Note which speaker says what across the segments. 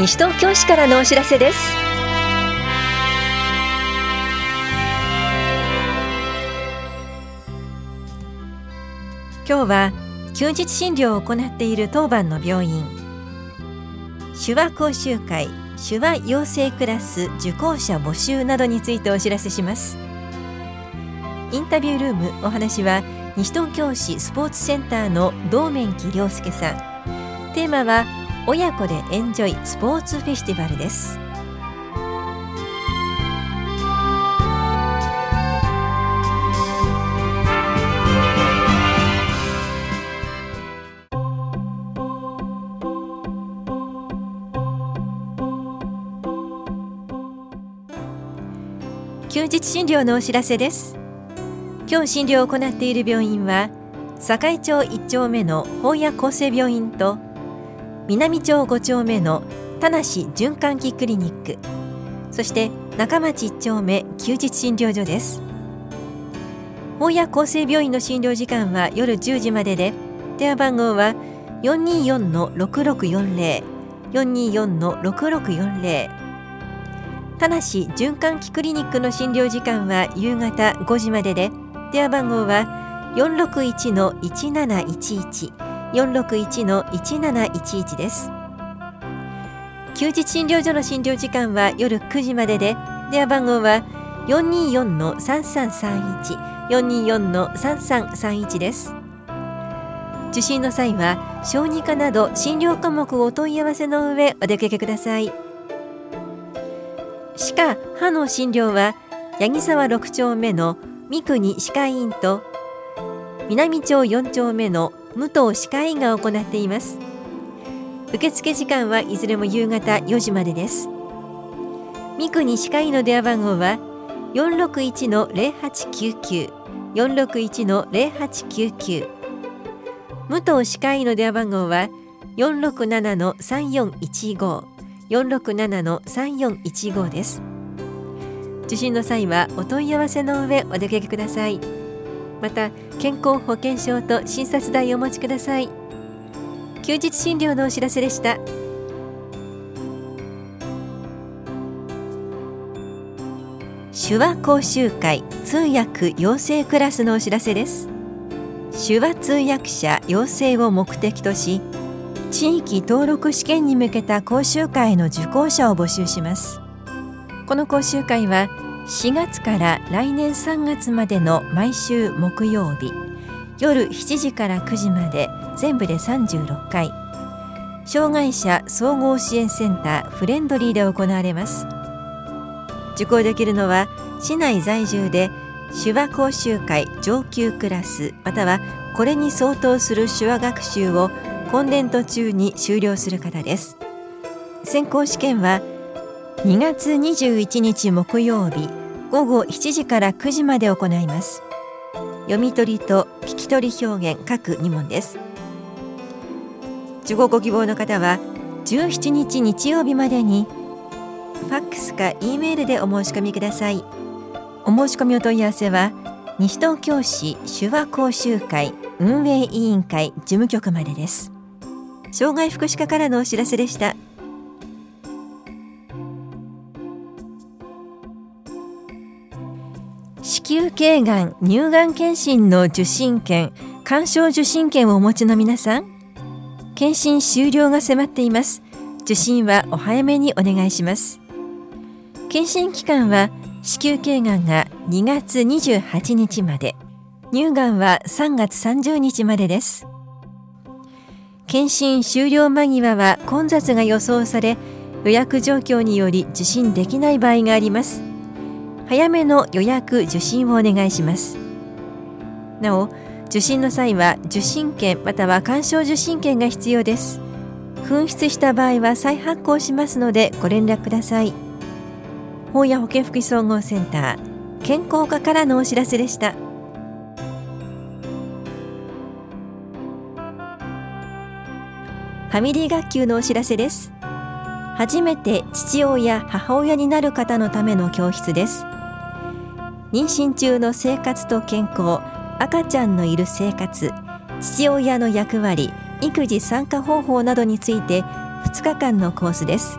Speaker 1: 西東京市からのお知らせです。今日は休日診療を行っている当番の病院。手話講習会手話養成クラス受講者募集などについてお知らせします。インタビュールームお話は西東京市スポーツセンターの道面木亮介さん。テーマは親子でエンジョイスポーツフェスティバルです。休日診療のお知らせです。今日診療を行っている病院は堺町1丁目の法屋厚生病院と南町5丁目の田無循環器クリニック。そして中町1丁目休日診療所です。法屋厚生病院の診療時間は夜10時までで電話番号は424-6640 424-6640田無循環器クリニックの診療時間は夕方5時までで電話番号は461-1711 461-1711です。休日診療所の診療時間は夜9時までで電話番号は424-3331 424-3331です。受診の際は小児科など診療科目をお問い合わせの上お出かけください。歯科歯の診療は八木沢6丁目の三国歯科医院と南町4丁目の武藤歯科医院が行っています。受付時間はいずれも夕方4時までです。三国歯科医の電話番号は461-0899 461-0899武藤歯科医の電話番号は467-3415 467-3415です。受診の際はお問い合わせの上お出かけください。また健康保険証と診察代をお持ちください。休日診療のお知らせでした。手話講習会通訳養成クラスのお知らせです。手話通訳者養成を目的とし地域登録試験に向けた講習会の受講者を募集します。この講習会は4月から来年3月までの毎週木曜日夜7時から9時まで全部で36回。障害者総合支援センターフレンドリーで行われます。受講できるのは市内在住で手話講習会上級クラスまたはこれに相当する手話学習を今年度中に終了する方です。選考試験は2月21日木曜日午後7時から9時まで行います。読み取りと聞き取り表現各2問です。受講ご希望の方は17日日曜日までにファックスか E メールでお申し込みください。お申し込みお問い合わせは西東京市手話講習会運営委員会事務局までです。障害福祉課からのお知らせでした。子宮頸がん乳がん検診の受診券鑑賞受診券をお持ちの皆さん検診終了が迫っています。受診はお早めにお願いします。検診期間は子宮頸がんが2月28日まで。乳がんは3月30日までです。検診終了間際は混雑が予想され予約状況により受診できない場合があります。早めの予約受診をお願いします。なお受診の際は受診券または鑑賞受診券が必要です。紛失した場合は再発行しますのでご連絡ください。本屋保健福祉総合センター健康課からのお知らせでした。ファミリー学級のお知らせです。初めて父親母親になる方のための教室です。妊娠中の生活と健康赤ちゃんのいる生活父親の役割育児参加方法などについて2日間のコースです。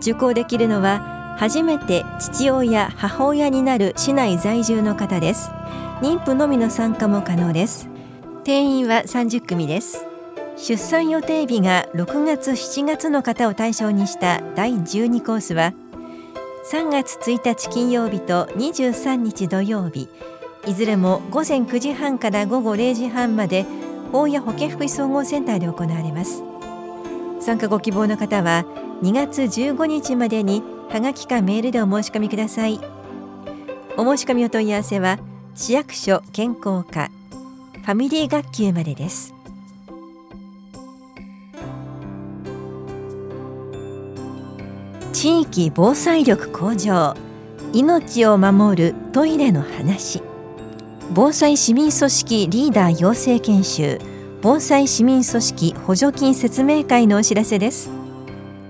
Speaker 1: 受講できるのは初めて父親母親になる市内在住の方です。妊婦のみの参加も可能です。定員は30組です。出産予定日が6月7月の方を対象にした第12コースは3月1日金曜日と23日土曜日いずれも午前9時半から午後0時半まで法や保健福祉総合センターで行われます。参加ご希望の方は2月15日までにハガキかメールでお申し込みください。お申し込みお問い合わせは市役所健康課ファミリー学級までです。地域防災力向上命を守るトイレの話。防災市民組織リーダー養成研修防災市民組織補助金説明会のお知らせです。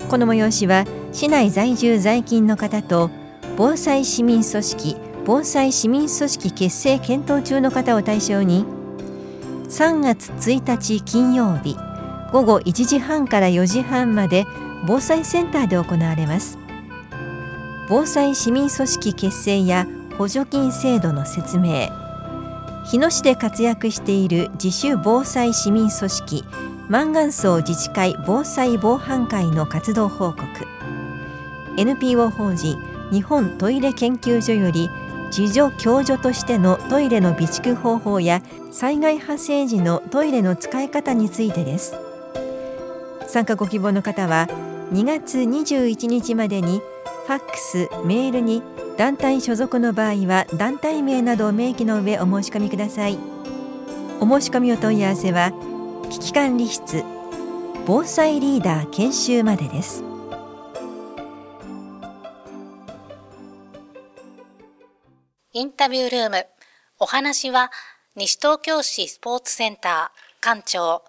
Speaker 1: この催しは市内在住在勤の方と防災市民組織防災市民組織結成検討中の方を対象に3月1日金曜日午後1時半から4時半まで防災センターで行われます。防災市民組織結成や補助金制度の説明。日野市で活躍している自主防災市民組織満願荘自治会防災防犯会の活動報告。NPO 法人日本トイレ研究所より自助共助としてのトイレの備蓄方法や災害発生時のトイレの使い方についてです。参加ご希望の方は2月21日までにファックス、メールに団体所属の場合は団体名などを明記の上お申し込みください。お申し込みお問い合わせは危機管理室防災リーダー研修までです。
Speaker 2: インタビュールーム。お話は西東京市スポーツセンター館長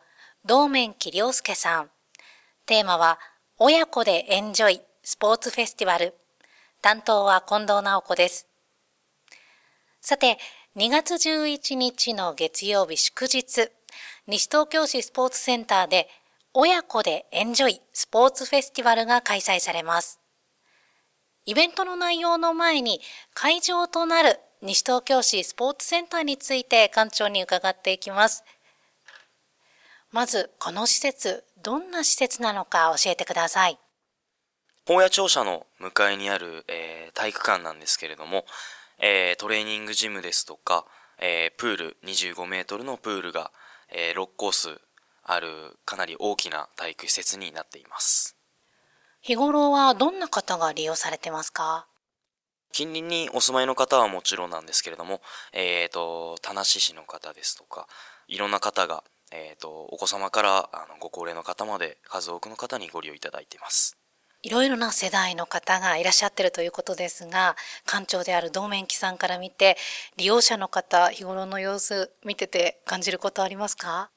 Speaker 2: 道面木亮介さん。テーマは親子でエンジョイスポーツフェスティバル。担当は近藤直子です。さて、2月11日の月曜日祝日、西東京市スポーツセンターで親子でエンジョイスポーツフェスティバルが開催されます。イベントの内容の前に会場となる西東京市スポーツセンターについて館長に伺っていきます。まず、この施設、どんな施設なのか教えてください。
Speaker 3: 本屋庁舎の向かいにある、えー、体育館なんですけれども、えー、トレーニングジムですとか、えー、プール25メートルのプールが、え6コースあるかなり大きな体育施設になっています。
Speaker 2: 日頃はどんな方が利用されてますか？
Speaker 3: 近隣にお住まいの方はもちろんなんですけれども、えっ、ー、と、田無市の方ですとか、いろんな方が、えっ、ー、と、お子様からあのご高齢の方まで数多くの方にご利用いただいています。
Speaker 2: いろいろな世代の方がいらっしゃってるということですが、館長である道面記さんから見て、利用者の方、日頃の様子見てて感じることありますか？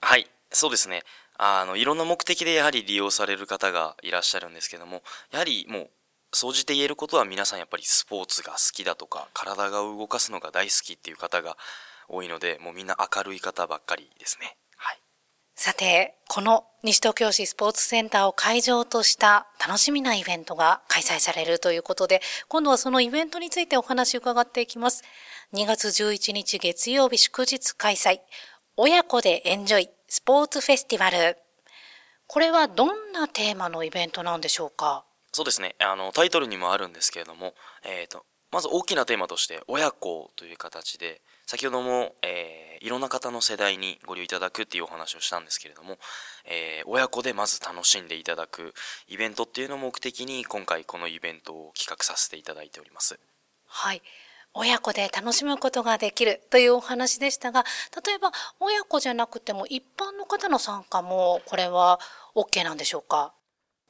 Speaker 3: はい、そうですね。あの、いろんな目的でやはり利用される方がいらっしゃるんですけども、やはりもう、総じて言えることは皆さんやっぱりスポーツが好きだとか、体が動かすのが大好きっていう方が多いので、もうみんな明るい方ばっかりですね。
Speaker 2: さて、この西東京市スポーツセンターを会場とした楽しみなイベントが開催されるということで、今度はそのイベントについてお話を伺っていきます。2月11日月曜日祝日開催、親子でエンジョイスポーツフェスティバル。これはどんなテーマのイベントなんでしょうか？
Speaker 3: そうですね。あの、タイトルにもあるんですけれども、えっ、ー、と、まず大きなテーマとして、親子という形で、先ほども、えー、いろんな方の世代にご利用いただくっていうお話をしたんですけれども、えー、親子でまず楽しんでいただくイベントっていうのを目的に今回このイベントを企画させていただいております。
Speaker 2: はい。親子で楽しむことができるというお話でしたが、例えば親子じゃなくても一般の方の参加もこれは OK なんでしょうか？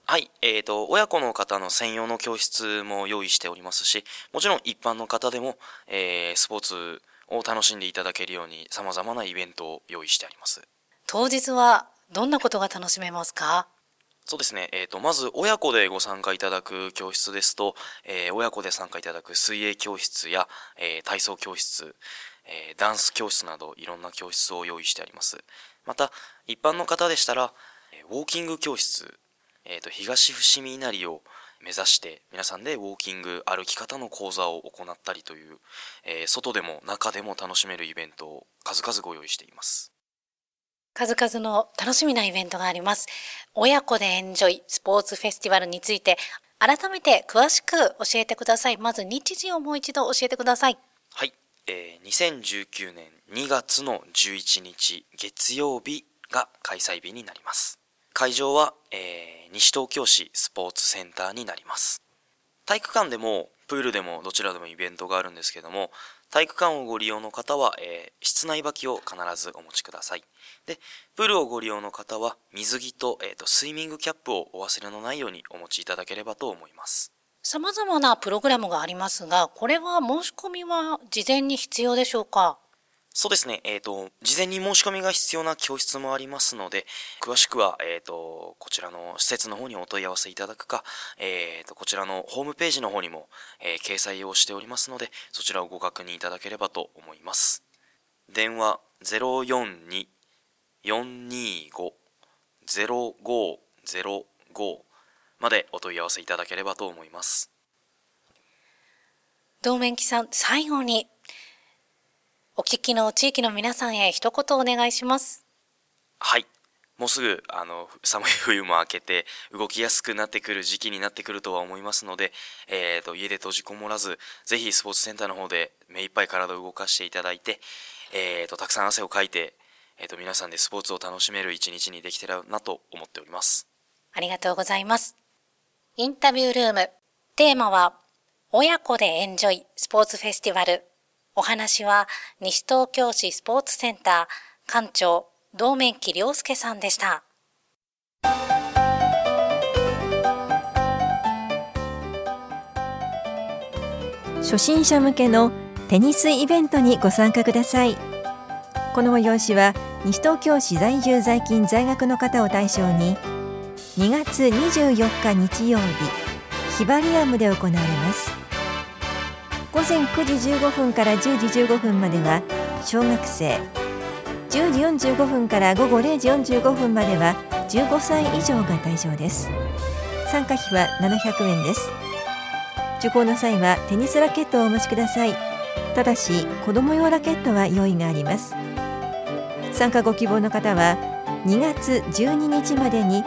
Speaker 3: はい、えーと、親子の方の専用の教室も用意しておりますし、もちろん一般の方でも、えー、スポーツを楽しんでいただけるように様々なイベントを用意してあります。
Speaker 2: 当日はどんなことが楽しめますか？
Speaker 3: そうですね。えっ、ー、と、まず親子でご参加いただく教室ですと、えー、親子で参加いただく水泳教室や、えー、体操教室、えダンス教室などいろんな教室を用意してあります。また、一般の方でしたら、ウォーキング教室、えっ、と、東伏見稲荷を、目指して皆さんでウォーキング歩き方の講座を行ったりという、えー、外でも中でも楽しめるイベントを数々ご用意しています。
Speaker 2: 数々の楽しみなイベントがあります。親子でエンジョイスポーツフェスティバルについて改めて詳しく教えてください。まず日時をもう一度教えてください。
Speaker 3: はい、えー、2019年2月の11日月曜日が開催日になります会場は、えー、西東京市スポーツセンターになります。体育館でもプールでもどちらでもイベントがあるんですけども、体育館をご利用の方は、えー、室内履きを必ずお持ちください。で、プールをご利用の方は水着と,、えーと、とスイミングキャップをお忘れのないようにお持ちいただければと思います。
Speaker 2: 様々なプログラムがありますが、これは申し込みは事前に必要でしょうか？
Speaker 3: そうですね、えっ、ー、と、事前に申し込みが必要な教室もありますので、詳しくは、えっ、ー、と、こちらの施設の方にお問い合わせいただくか、えっ、ー、と、こちらのホームページの方にも、え掲載をしておりますので、そちらをご確認いただければと思います。電話042-425-0505までお問い合わせいただければと思います。
Speaker 2: 道面記さん、最後にお聞きの地域の皆さんへ一言お願いします。
Speaker 3: はい。もうすぐあの寒い冬も明けて動きやすくなってくる時期になってくるとは思いますので、えーと、家で閉じこもらずぜひスポーツセンターの方で目いっぱい体を動かしていただいて、えーと、たくさん汗をかいて、えーと皆さんでスポーツを楽しめる一日にできてるなと思っております
Speaker 2: ありがとうございますインタビュールームテーマは親子でエンジョイスポーツフェスティバルお話は西東京市スポーツセンター館長道面木良介さんでした。
Speaker 1: 初心者向けのテニスイベントにご参加くださいこの催しは西東京市在住在勤在学の方を対象に2月24日日曜日ヒバリアムで行われます午前9時15分から10時15分までは小学生。10時45分から午後0時45分までは15歳以上が対象です。参加費は700円です。受講の際はテニスラケットをお持ちください。ただし子供用ラケットは用意があります。参加ご希望の方は2月12日までに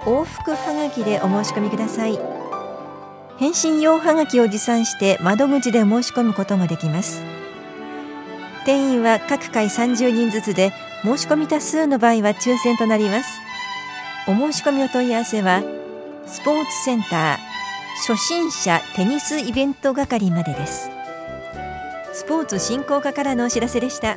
Speaker 1: 往復はがきでお申し込みください。返信用はがきを持参して窓口で申し込むこともできます。定員は各回30人ずつで申し込み多数の場合は抽選となります。お申し込みお問い合わせはスポーツセンター初心者テニスイベント係までです。スポーツ振興課からのお知らせでした。